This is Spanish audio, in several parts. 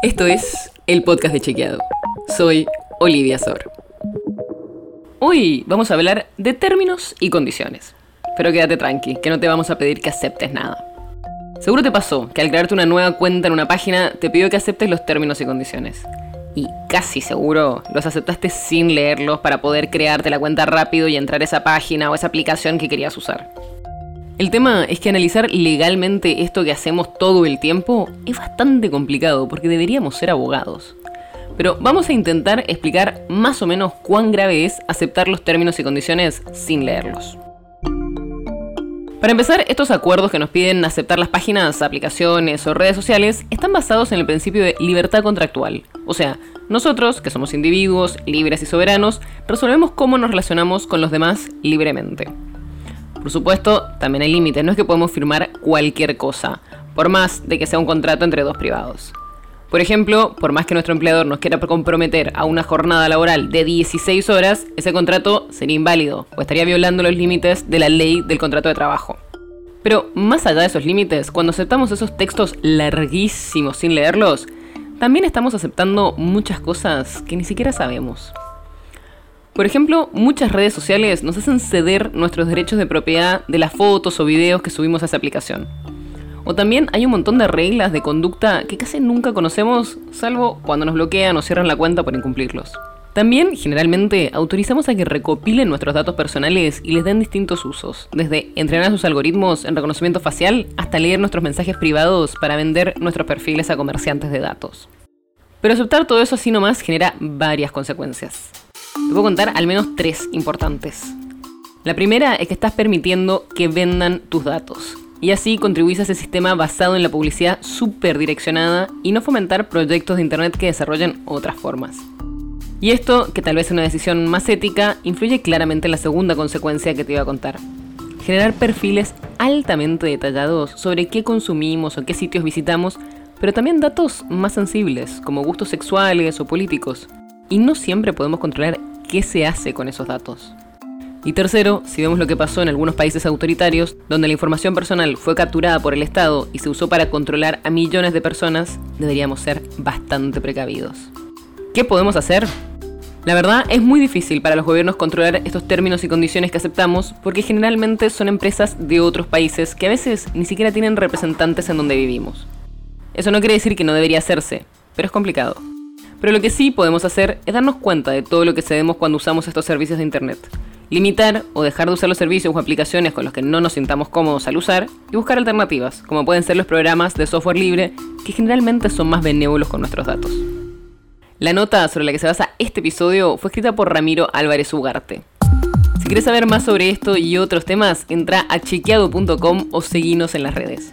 Esto es el podcast de Chequeado. Soy Olivia Sor. Hoy vamos a hablar de términos y condiciones. Pero quédate tranqui, que no te vamos a pedir que aceptes nada. Seguro te pasó que al crearte una nueva cuenta en una página te pidió que aceptes los términos y condiciones. Y casi seguro los aceptaste sin leerlos para poder crearte la cuenta rápido y entrar a esa página o esa aplicación que querías usar. El tema es que analizar legalmente esto que hacemos todo el tiempo es bastante complicado porque deberíamos ser abogados. Pero vamos a intentar explicar más o menos cuán grave es aceptar los términos y condiciones sin leerlos. Para empezar, estos acuerdos que nos piden aceptar las páginas, aplicaciones o redes sociales están basados en el principio de libertad contractual. O sea, nosotros, que somos individuos libres y soberanos, resolvemos cómo nos relacionamos con los demás libremente. Por supuesto, también hay límites, no es que podemos firmar cualquier cosa, por más de que sea un contrato entre dos privados. Por ejemplo, por más que nuestro empleador nos quiera comprometer a una jornada laboral de 16 horas, ese contrato sería inválido o estaría violando los límites de la ley del contrato de trabajo. Pero más allá de esos límites, cuando aceptamos esos textos larguísimos sin leerlos, también estamos aceptando muchas cosas que ni siquiera sabemos. Por ejemplo, muchas redes sociales nos hacen ceder nuestros derechos de propiedad de las fotos o videos que subimos a esa aplicación. O también hay un montón de reglas de conducta que casi nunca conocemos, salvo cuando nos bloquean o cierran la cuenta por incumplirlos. También, generalmente, autorizamos a que recopilen nuestros datos personales y les den distintos usos, desde entrenar sus algoritmos en reconocimiento facial hasta leer nuestros mensajes privados para vender nuestros perfiles a comerciantes de datos. Pero aceptar todo eso así nomás genera varias consecuencias. Te puedo contar al menos tres importantes. La primera es que estás permitiendo que vendan tus datos. Y así contribuís a ese sistema basado en la publicidad súper direccionada y no fomentar proyectos de Internet que desarrollen otras formas. Y esto, que tal vez es una decisión más ética, influye claramente en la segunda consecuencia que te iba a contar. Generar perfiles altamente detallados sobre qué consumimos o qué sitios visitamos, pero también datos más sensibles, como gustos sexuales o políticos. Y no siempre podemos controlar qué se hace con esos datos. Y tercero, si vemos lo que pasó en algunos países autoritarios, donde la información personal fue capturada por el Estado y se usó para controlar a millones de personas, deberíamos ser bastante precavidos. ¿Qué podemos hacer? La verdad es muy difícil para los gobiernos controlar estos términos y condiciones que aceptamos porque generalmente son empresas de otros países que a veces ni siquiera tienen representantes en donde vivimos. Eso no quiere decir que no debería hacerse, pero es complicado. Pero lo que sí podemos hacer es darnos cuenta de todo lo que cedemos cuando usamos estos servicios de Internet. Limitar o dejar de usar los servicios o aplicaciones con los que no nos sintamos cómodos al usar y buscar alternativas, como pueden ser los programas de software libre que generalmente son más benévolos con nuestros datos. La nota sobre la que se basa este episodio fue escrita por Ramiro Álvarez Ugarte. Si quieres saber más sobre esto y otros temas, entra a chequeado.com o seguinos en las redes.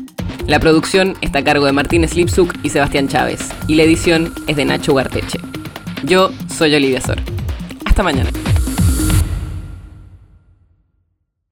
La producción está a cargo de Martín Slipsuk y Sebastián Chávez, y la edición es de Nacho Garteche. Yo soy Olivia Sor. Hasta mañana.